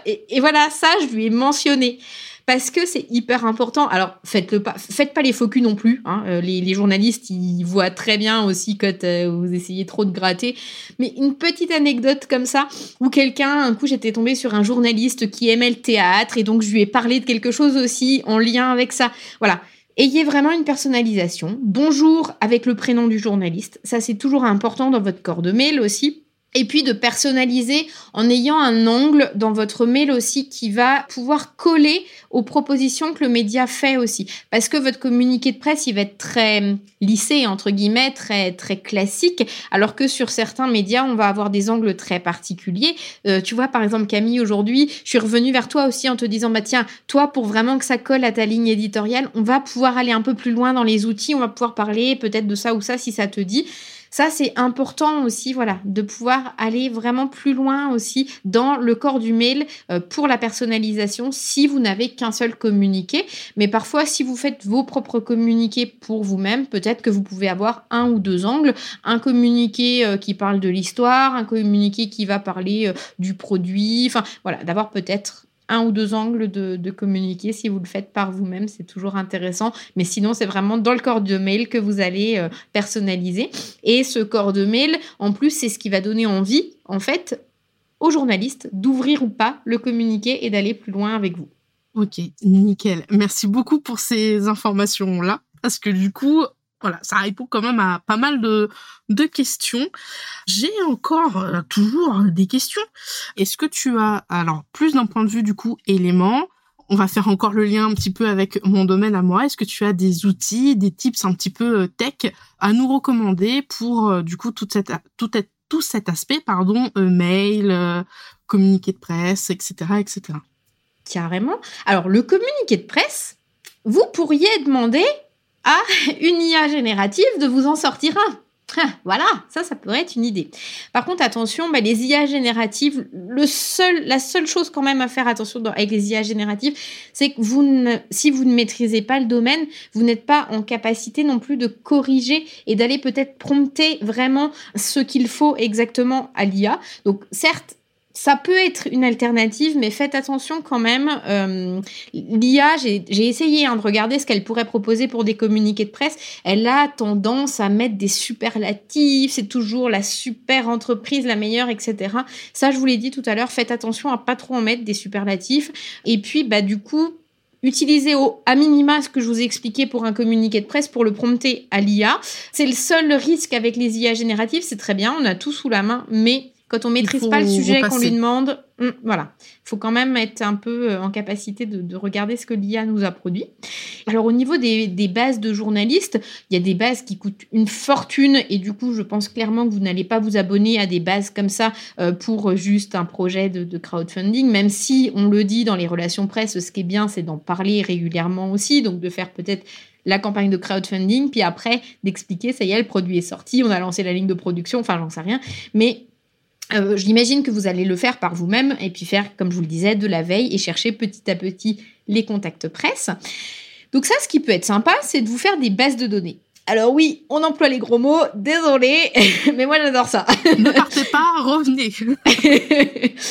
et, voilà, ça, je lui ai mentionné. Parce que c'est hyper important. Alors, faites-le pas, faites pas les faux non plus. Hein. Euh, les, les, journalistes, ils voient très bien aussi quand euh, vous essayez trop de gratter. Mais une petite anecdote comme ça, où quelqu'un, un coup, j'étais tombée sur un journaliste qui aimait le théâtre, et donc je lui ai parlé de quelque chose aussi en lien avec ça. Voilà. Ayez vraiment une personnalisation. Bonjour avec le prénom du journaliste. Ça, c'est toujours important dans votre corps de mail aussi et puis de personnaliser en ayant un angle dans votre mail aussi qui va pouvoir coller aux propositions que le média fait aussi. Parce que votre communiqué de presse, il va être très lissé, entre guillemets, très, très classique, alors que sur certains médias, on va avoir des angles très particuliers. Euh, tu vois, par exemple, Camille, aujourd'hui, je suis revenue vers toi aussi en te disant, bah tiens, toi, pour vraiment que ça colle à ta ligne éditoriale, on va pouvoir aller un peu plus loin dans les outils, on va pouvoir parler peut-être de ça ou ça si ça te dit. Ça, c'est important aussi, voilà, de pouvoir aller vraiment plus loin aussi dans le corps du mail euh, pour la personnalisation si vous n'avez qu'un seul communiqué. Mais parfois, si vous faites vos propres communiqués pour vous-même, peut-être que vous pouvez avoir un ou deux angles. Un communiqué euh, qui parle de l'histoire, un communiqué qui va parler euh, du produit. Enfin, voilà, d'avoir peut-être un ou deux angles de, communiquer. Si vous le faites par vous-même, c'est toujours intéressant. Mais sinon, c'est vraiment dans le corps de mail que vous allez euh, personnaliser. Et ce corps de mail, en plus, c'est ce qui va donner envie, en fait, aux journalistes d'ouvrir ou pas le communiqué et d'aller plus loin avec vous. Ok, nickel. Merci beaucoup pour ces informations-là. Parce que du coup, voilà, ça répond quand même à pas mal de, questions. J'ai encore euh, toujours des questions. Est-ce que tu as, alors, plus d'un point de vue du coup élément, on va faire encore le lien un petit peu avec mon domaine à moi. Est-ce que tu as des outils, des tips un petit peu tech à nous recommander pour du coup toute cette, tout, tout cet aspect, pardon, mail, communiqué de presse, etc., etc. Carrément. Alors le communiqué de presse, vous pourriez demander à une IA générative de vous en sortir un. Ah, voilà, ça, ça pourrait être une idée. Par contre, attention, bah, les IA génératives, le seul, la seule chose quand même à faire attention avec les IA génératives, c'est que vous si vous ne maîtrisez pas le domaine, vous n'êtes pas en capacité non plus de corriger et d'aller peut-être prompter vraiment ce qu'il faut exactement à l'IA. Donc, certes, ça peut être une alternative, mais faites attention quand même. Euh, L'IA, j'ai essayé hein, de regarder ce qu'elle pourrait proposer pour des communiqués de presse. Elle a tendance à mettre des superlatifs, c'est toujours la super entreprise, la meilleure, etc. Ça, je vous l'ai dit tout à l'heure, faites attention à pas trop en mettre des superlatifs. Et puis, bah du coup, utilisez au à minima ce que je vous ai expliqué pour un communiqué de presse pour le prompter à l'IA. C'est le seul risque avec les IA génératives, c'est très bien, on a tout sous la main, mais quand on maîtrise pas le sujet qu'on lui demande, hum, voilà, il faut quand même être un peu euh, en capacité de, regarder ce que l'IA nous a produit. Alors au niveau des, bases de journalistes, il y a des bases qui coûtent une fortune et du coup je pense clairement que vous n'allez pas vous abonner à des bases comme ça euh, pour juste un projet de, de, crowdfunding, même si on le dit dans les relations presse, ce qui est bien c'est d'en parler régulièrement aussi, donc de faire peut-être la campagne de crowdfunding, puis après d'expliquer, ça y est, le produit est sorti, on a lancé la ligne de production, enfin j'en sais rien, mais euh, j'imagine que vous allez le faire par vous-même et puis faire, comme je vous le disais, de la veille et chercher petit à petit les contacts presse. Donc ça, ce qui peut être sympa, c'est de vous faire des bases de données. Alors oui, on emploie les gros mots, désolé, mais moi j'adore ça. ne partez pas, revenez.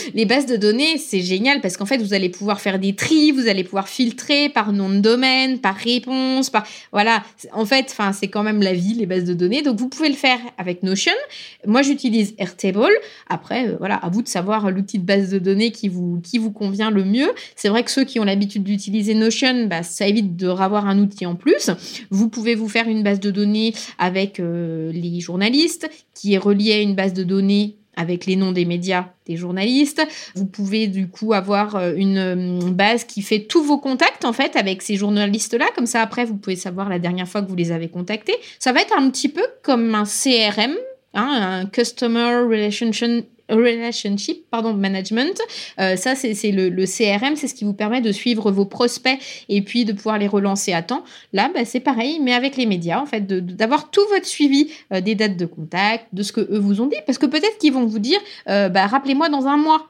les bases de données, c'est génial parce qu'en fait, vous allez pouvoir faire des tris, vous allez pouvoir filtrer par nom de domaine, par réponse, par voilà. En fait, enfin, c'est quand même la vie, les bases de données. Donc vous pouvez le faire avec Notion. Moi, j'utilise Airtable. Après, euh, voilà, à vous de savoir l'outil de base de données qui vous qui vous convient le mieux. C'est vrai que ceux qui ont l'habitude d'utiliser Notion, bah, ça évite de ravoir un outil en plus. Vous pouvez vous faire une base de données avec euh, les journalistes, qui est relié à une base de données avec les noms des médias des journalistes. Vous pouvez du coup avoir euh, une euh, base qui fait tous vos contacts en fait avec ces journalistes-là. Comme ça après, vous pouvez savoir la dernière fois que vous les avez contactés. Ça va être un petit peu comme un CRM, hein, un Customer Relationship relationship pardon, management. Euh, ça, c'est le, le, CRM, c'est ce qui vous permet de suivre vos prospects et puis de pouvoir les relancer à temps. Là, bah, c'est pareil, mais avec les médias, en fait, d'avoir tout votre suivi euh, des dates de contact, de ce que eux vous ont dit, parce que peut-être qu'ils vont vous dire, euh, bah, rappelez-moi dans un mois.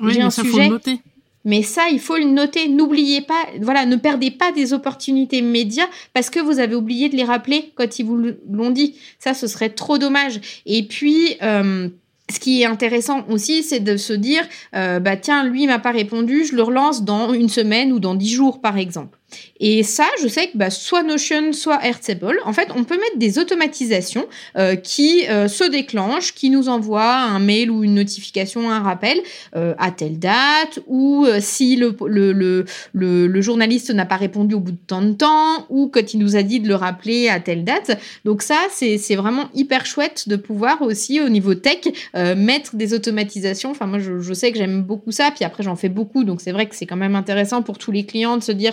Oui, J'ai un ça, sujet. Faut le noter. Mais ça, il faut le noter. N'oubliez pas, voilà, ne perdez pas des opportunités médias parce que vous avez oublié de les rappeler quand ils vous l'ont dit. Ça, ce serait trop dommage. Et puis, euh, ce qui est intéressant aussi, c'est de se dire, euh, bah tiens, lui m'a pas répondu, je le relance dans une semaine ou dans dix jours, par exemple. Et ça, je sais que bah, soit Notion, soit Airtable, en fait, on peut mettre des automatisations euh, qui euh, se déclenchent, qui nous envoient un mail ou une notification, un rappel euh, à telle date, ou si le, journaliste n'a pas répondu au bout de tant de temps, ou quand il nous a dit de le rappeler à telle date. Donc ça, c'est vraiment hyper chouette de pouvoir aussi, au niveau tech, mettre des automatisations. Enfin, moi, je, sais que j'aime beaucoup ça, puis après, j'en fais beaucoup, donc c'est vrai que c'est quand même intéressant pour tous les clients de se dire,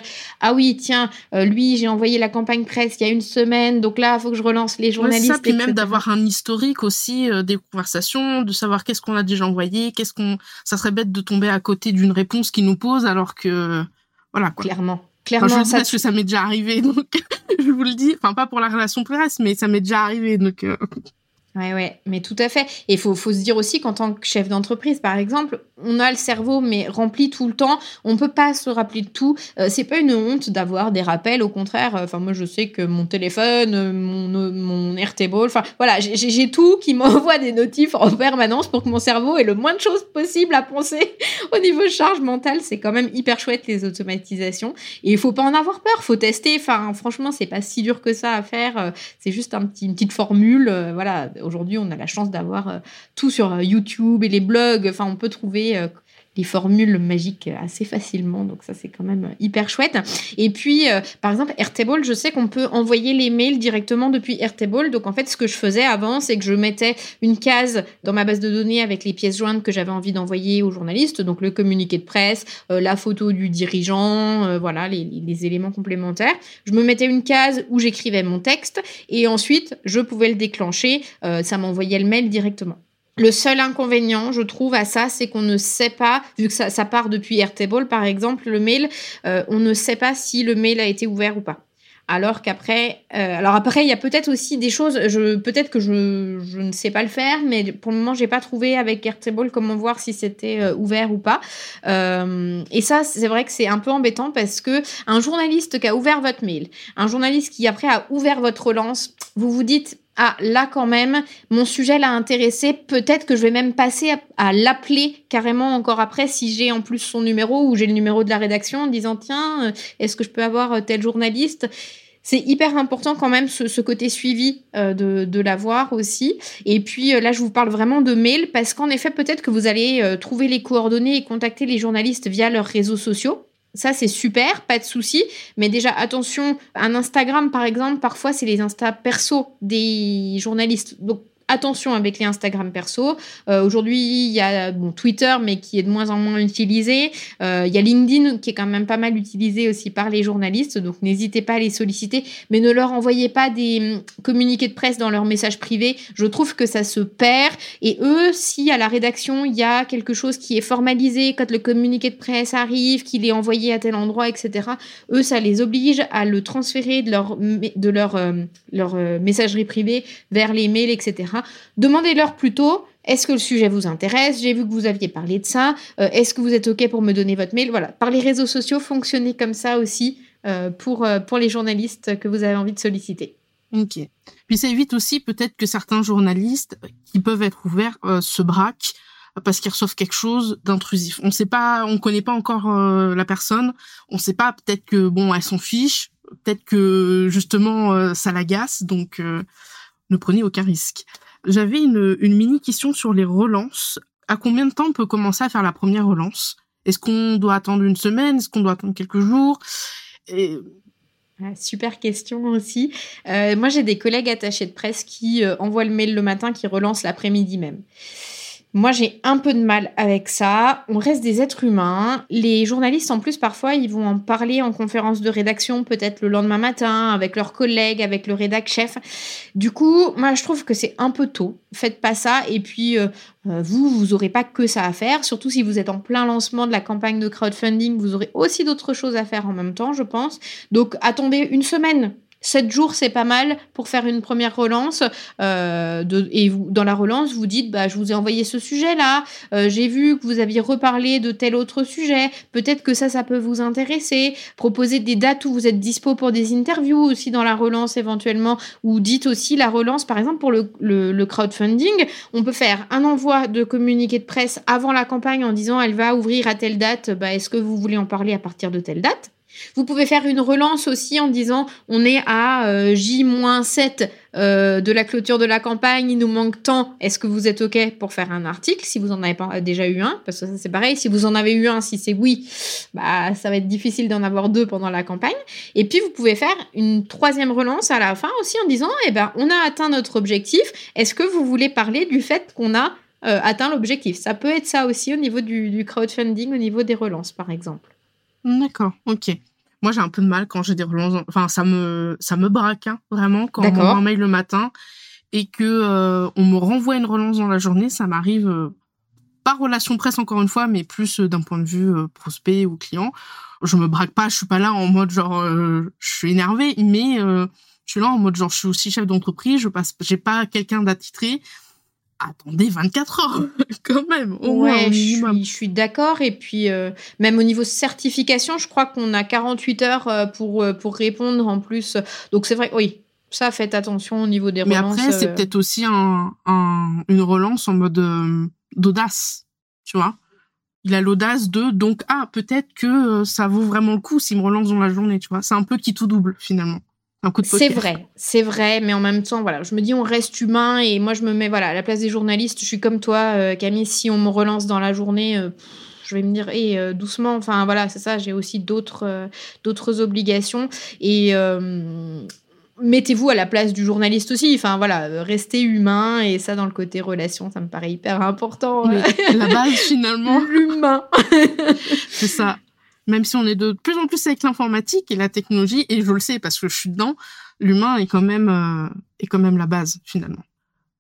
oui, tiens, euh, lui, j'ai envoyé la campagne presse il y a une semaine, donc là, il faut que je relance les journalistes. Ouais, ça, puis même d'avoir un historique aussi euh, des conversations, de savoir qu'est-ce qu'on a déjà envoyé, qu'est-ce qu'on. Ça serait bête de tomber à côté d'une réponse qui nous pose alors que. Voilà, quoi. Clairement. Clairement, je ça... parce que ça m'est déjà arrivé, donc je vous le dis. Enfin, pas pour la relation presse, mais ça m'est déjà arrivé, donc. Euh, Ouais, ouais, mais tout à fait. Et il faut, faut, se dire aussi qu'en tant que chef d'entreprise, par exemple, on a le cerveau mais rempli tout le temps. On peut pas se rappeler de tout. Euh, c'est pas une honte d'avoir des rappels. Au contraire, euh, moi je sais que mon téléphone, euh, mon, mon Airtable, voilà, j'ai tout qui m'envoie des notifs en permanence pour que mon cerveau ait le moins de choses possible à penser au niveau charge mentale. C'est quand même hyper chouette les automatisations. Et il faut pas en avoir peur. Faut tester. Enfin franchement, c'est pas si dur que ça à faire. C'est juste un petit, une petite formule. Voilà aujourd'hui, on a la chance d'avoir euh, tout sur euh, YouTube et les blogs. Enfin, on peut trouver euh, les formules magiques assez facilement. Donc ça, c'est quand même hyper chouette. Et puis, euh, par exemple, Airtable, je sais qu'on peut envoyer les mails directement depuis Airtable. Donc en fait, ce que je faisais avant, c'est que je mettais une case dans ma base de données avec les pièces jointes que j'avais envie d'envoyer aux journalistes. Donc le communiqué de presse, euh, la photo du dirigeant, euh, voilà, les, les éléments complémentaires. Je me mettais une case où j'écrivais mon texte et ensuite, je pouvais le déclencher. ça m'envoyait le mail directement. Le seul inconvénient, je trouve, à ça, c'est qu'on ne sait pas, vu que ça, part depuis Airtable, par exemple, le mail, euh, on ne sait pas si le mail a été ouvert ou pas. Alors qu'après, euh, alors après, il y a peut-être aussi des choses, peut-être que je, je, ne sais pas le faire, mais pour le moment, j'ai pas trouvé avec Airtable comment voir si c'était euh, ouvert ou pas. et ça, c'est vrai que c'est un peu embêtant parce que un journaliste qui a ouvert votre mail, un journaliste qui après a ouvert votre relance, vous vous dites, ah là quand même, mon sujet l'a intéressé, peut-être que je vais même passer à, l'appeler carrément encore après si j'ai en plus son numéro ou j'ai le numéro de la rédaction en disant tiens, euh, est-ce que je peux avoir euh, tel journaliste? C'est hyper important quand même ce, côté suivi euh, de, de l'avoir aussi. Et puis là, je vous parle vraiment de mail parce qu'en effet, peut-être que vous allez trouver les coordonnées et contacter les journalistes via leurs réseaux sociaux. Ça, c'est super, pas de souci. Mais déjà, attention, un Instagram, par exemple, parfois, c'est les Insta perso des journalistes. Attention avec les Instagram perso. Euh, aujourd'hui, il y a bon, Twitter, mais qui est de moins en moins utilisé. Euh, il y a LinkedIn, qui est quand même pas mal utilisé aussi par les journalistes. Donc, n'hésitez pas à les solliciter, mais ne leur envoyez pas des hum, communiqués de presse dans leurs messages privés. Je trouve que ça se perd. Et eux, si à la rédaction, il y a quelque chose qui est formalisé, quand le communiqué de presse arrive, qu'il est envoyé à tel endroit, etc., eux, ça les oblige à le transférer de leur, de leur, euh, leur messagerie privée vers les mails, etc. Demandez-leur plutôt est-ce que le sujet vous intéresse? J'ai vu que vous aviez parlé de ça. Euh, est-ce que vous êtes OK pour me donner votre mail? Voilà, par les réseaux sociaux, fonctionnez comme ça aussi euh, pour, euh, pour les journalistes que vous avez envie de solliciter. OK. Puis ça évite aussi peut-être que certains journalistes qui peuvent être ouverts se braquent parce qu'ils reçoivent quelque chose d'intrusif. On ne sait pas, on connaît pas encore la personne. On ne sait pas peut-être que bon, elle s'en fiche. Peut-être que justement ça l'agace. Donc ne prenez aucun risque. J'avais une, mini question sur les relances. À combien de temps on peut commencer à faire la première relance? Est-ce qu'on doit attendre une semaine? Est-ce qu'on doit attendre quelques jours? Ah, super question aussi. Euh, moi, j'ai des collègues attachés de presse qui euh, envoient le mail le matin, qui relancent l'après-midi même. Moi, j'ai un peu de mal avec ça. On reste des êtres humains. Les journalistes, en plus, parfois, ils vont en parler en conférence de rédaction, peut-être le lendemain matin, avec leurs collègues, avec le rédac chef. Du coup, moi, je trouve que c'est un peu tôt. Faites pas ça. Et puis, euh, euh, vous, vous aurez pas que ça à faire. Surtout si vous êtes en plein lancement de la campagne de crowdfunding, vous aurez aussi d'autres choses à faire en même temps, je pense. Donc, attendez une semaine 7 jours, c'est pas mal pour faire une première relance. Euh, et dans la relance, vous dites, bah, je vous ai envoyé ce sujet-là. Euh, j'ai vu que vous aviez reparlé de tel autre sujet. Peut-être que ça, ça peut vous intéresser. Proposez des dates où vous êtes dispo pour des interviews aussi dans la relance éventuellement. Ou dites aussi la relance, par exemple, pour le, le, crowdfunding. On peut faire un envoi de communiqué de presse avant la campagne en disant, elle va ouvrir à telle date. Bah, Est-ce que vous voulez en parler à partir de telle date? Vous pouvez faire une relance aussi en disant on est à euh, J-7 euh, de la clôture de la campagne, il nous manque tant, est-ce que vous êtes OK pour faire un article si vous en avez pas déjà eu un? Parce que ça c'est pareil, si vous en avez eu un, si c'est oui, bah ça va être difficile d'en avoir deux pendant la campagne. Et puis vous pouvez faire une troisième relance à la fin aussi en disant eh ben on a atteint notre objectif, est-ce que vous voulez parler du fait qu'on a euh, atteint l'objectif? Ça peut être ça aussi au niveau du crowdfunding, au niveau des relances par exemple. D'accord, ok. Moi, j'ai un peu de mal quand j'ai des relances. Enfin, ça me, ça me braque, hein, vraiment, quand on m'envoie un mail le matin et que euh, on me renvoie une relance dans la journée, ça m'arrive euh, pas relation presse encore une fois, mais plus euh, d'un point de vue prospect ou client. Je me braque pas, je suis pas là en mode genre, je suis énervée, mais je suis là en mode genre, je suis aussi chef d'entreprise, je passe, j'ai pas quelqu'un d'attitré attendez 24 heures quand même. Au ouais, je suis, d'accord. Et puis, euh, même au niveau certification, je crois qu'on a 48 heures euh, pour, euh, pour répondre en plus. Donc, c'est vrai, oui, ça, faites attention au niveau des relances. Mais après, c'est peut-être aussi un, une relance en mode d'audace, tu vois. Il a l'audace de, donc, ah, peut-être que ça vaut vraiment le coup s'il me relance dans la journée, tu vois. C'est un peu qui tout double, finalement. C'est vrai, c'est vrai, mais en même temps, voilà, je me dis on reste humain et moi je me mets voilà à la place des journalistes. Je suis comme toi, euh, Camille. Si on me relance dans la journée, euh, je vais me dire, et doucement, enfin voilà, c'est ça, j'ai aussi d'autres d'autres obligations. Et mettez-vous à la place du journaliste aussi. Enfin voilà, restez humain et ça dans le côté relation, ça me paraît hyper important. la base finalement. L'humain. c'est ça. Même si on est de plus en plus avec l'informatique et la technologie, et je le sais parce que je suis dedans, l'humain est quand même euh, est quand même la base finalement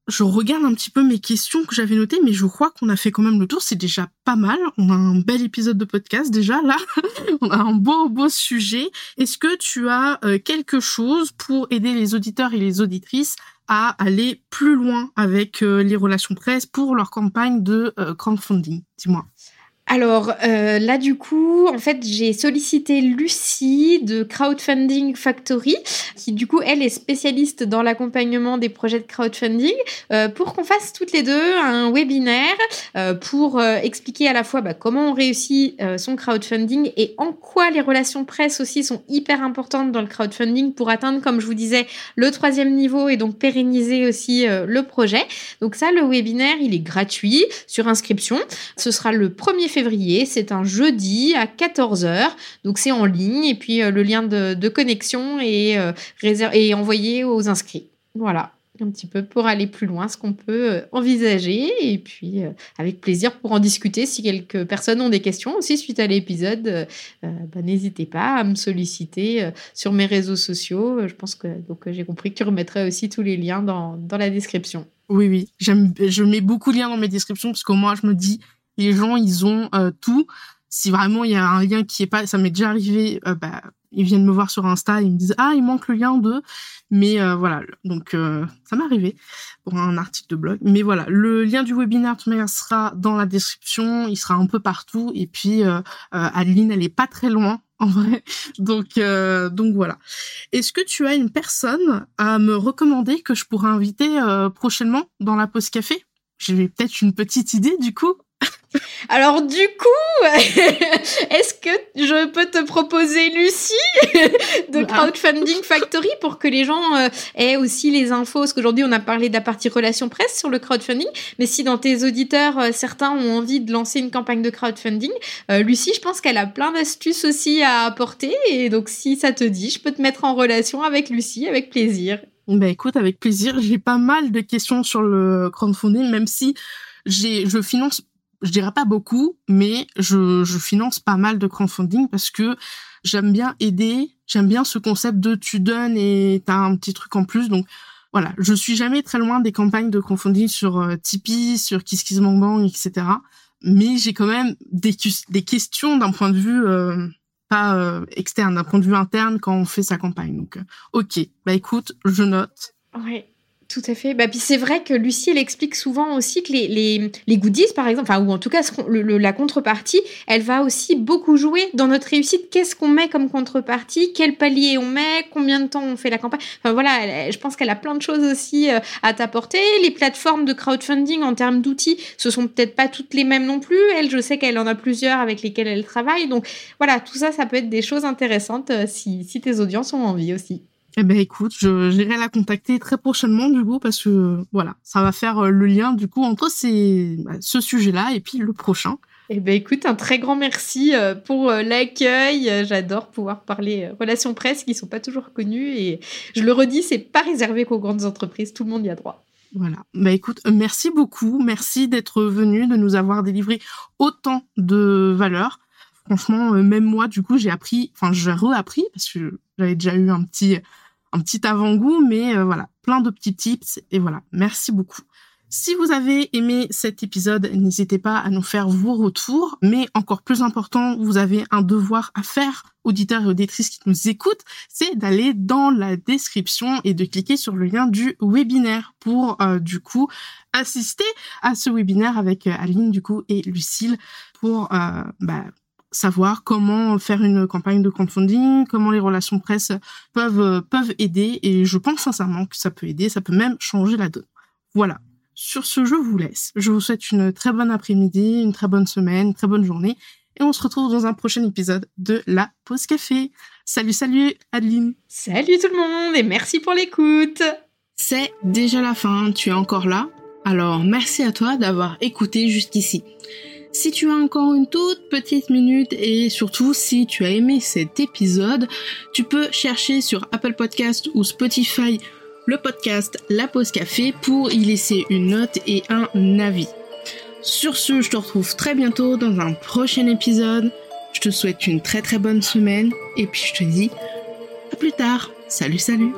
je regarde un petit peu mes questions que j'avais notées, mais je crois qu'on a fait quand même le tour. C'est déjà pas mal. On a un bel épisode de podcast déjà là. On a un beau beau sujet. Est-ce que tu as euh, quelque chose pour aider les auditeurs et les auditrices à aller plus loin avec euh, les relations presse pour leur campagne de crowdfunding? Dis-moi. Alors euh, là, du coup, en fait, j'ai sollicité Lucie de Crowdfunding Factory, qui du coup, elle est spécialiste dans l'accompagnement des projets de crowdfunding, euh, pour qu'on fasse toutes les deux un webinaire euh, pour expliquer à la fois bah, comment on réussit son crowdfunding et en quoi les relations presse aussi sont hyper importantes dans le crowdfunding pour atteindre, comme je vous disais, le troisième niveau et donc pérenniser aussi le projet. Donc ça, le webinaire, il est gratuit sur inscription. Ce sera le 1er février c'est un jeudi à 14h. Donc c'est en ligne et puis euh, le lien de, connexion est, euh, est envoyé aux inscrits. Voilà un petit peu pour aller plus loin, ce qu'on peut euh, envisager et puis avec plaisir pour en discuter si quelques personnes ont des questions aussi suite à l'épisode, bah, n'hésitez pas à me solliciter sur mes réseaux sociaux. Je pense que donc j'ai compris que tu remettrais aussi tous les liens dans, dans la description. Oui, oui, j'aime, je mets beaucoup de liens dans mes descriptions parce qu'au moins je me dis les gens, ils ont euh, tout. Si vraiment il y a un lien qui est pas, ça m'est déjà arrivé, euh, bah, ils viennent me voir sur Insta, ils me disent ah il manque le lien de, mais euh, voilà. Donc ça m'est arrivé pour un article de blog, mais voilà le lien du webinaire sera dans la description, il sera un peu partout. Et puis Adeline elle est pas très loin en vrai, donc donc voilà. Est-ce que tu as une personne à me recommander que je pourrais inviter prochainement dans la pause café? J'ai peut-être une petite idée du coup. Alors du coup, est-ce que je peux te proposer Lucie de Crowdfunding Factory pour que les gens euh, aient aussi les infos? Parce qu'aujourd'hui, on a parlé de la partie relations presse sur le crowdfunding, mais si dans tes auditeurs, euh, certains ont envie de lancer une campagne de crowdfunding, euh, Lucie, je pense qu'elle a plein d'astuces aussi à apporter. Et donc, si ça te dit, je peux te mettre en relation avec Lucie avec plaisir. Bah écoute, avec plaisir. J'ai pas mal de questions sur le crowdfunding, même si j'ai, je finance je dirais pas beaucoup, mais je, je finance pas mal de crowdfunding parce que j'aime bien aider, j'aime bien ce concept de tu donnes et t'as un petit truc en plus. Donc voilà, je suis jamais très loin des campagnes de crowdfunding sur euh, Tipeee, sur KissKissBankBank, etc. Mais j'ai quand même des, questions d'un point de vue euh, pas euh, externe, d'un point de vue interne quand on fait sa campagne. Donc ok, bah écoute, je note. Ouais. Tout à fait. Bah, puis c'est vrai que Lucie, elle explique souvent aussi que les, les, les goodies, par exemple, enfin, ou en tout cas le, la contrepartie, elle va aussi beaucoup jouer dans notre réussite. Qu'est-ce qu'on met comme contrepartie? Quel palier on met? Combien de temps on fait la campagne? Enfin voilà, je pense qu'elle a plein de choses aussi euh, à t'apporter. Les plateformes de crowdfunding en termes d'outils, ce sont peut-être pas toutes les mêmes non plus. Elle, je sais qu'elle en a plusieurs avec lesquelles elle travaille. Donc voilà, tout ça, ça peut être des choses intéressantes euh, si, si tes audiences ont envie aussi. Eh ben écoute, j'irai la contacter très prochainement du coup parce que voilà, ça va faire euh, le lien du coup entre ces, bah, ce sujet-là et puis le prochain. Eh ben écoute, un très grand merci euh, pour euh, l'accueil. J'adore pouvoir parler relations presse qui sont pas toujours connues et je le redis, c'est pas réservé qu'aux grandes entreprises, tout le monde y a droit. Voilà. Bah écoute, merci beaucoup, merci d'être venu, de nous avoir délivré autant de valeur. Franchement, même moi, du coup, j'ai appris, enfin, j'ai re-appris parce que j'avais déjà eu un petit, un petit avant-goût, mais euh, voilà, plein de petits tips. Et voilà, merci beaucoup. Si vous avez aimé cet épisode, n'hésitez pas à nous faire vos retours. Mais encore plus important, vous avez un devoir à faire, auditeurs et auditrices qui nous écoutent, c'est d'aller dans la description et de cliquer sur le lien du webinaire pour euh, du coup assister à ce webinaire avec euh, Aline du coup et Lucille pour bah, savoir comment faire une campagne de crowdfunding, comment les relations presse peuvent peuvent aider et je pense sincèrement que ça peut aider, ça peut même changer la donne. Voilà. Sur ce, je vous laisse. Je vous souhaite une très bonne après-midi, une très bonne semaine, une très bonne journée et on se retrouve dans un prochain épisode de la pause café. Salut, salut Adeline. Salut tout le monde et merci pour l'écoute. C'est déjà la fin, tu es encore là Alors merci à toi d'avoir écouté jusqu'ici. Si tu as encore une toute petite minute et surtout si tu as aimé cet épisode, tu peux chercher sur Apple Podcast ou Spotify le podcast La Pause Café pour y laisser une note et un avis. Sur ce, je te retrouve très bientôt dans un prochain épisode. Je te souhaite une très très bonne semaine et puis je te dis à plus tard. Salut salut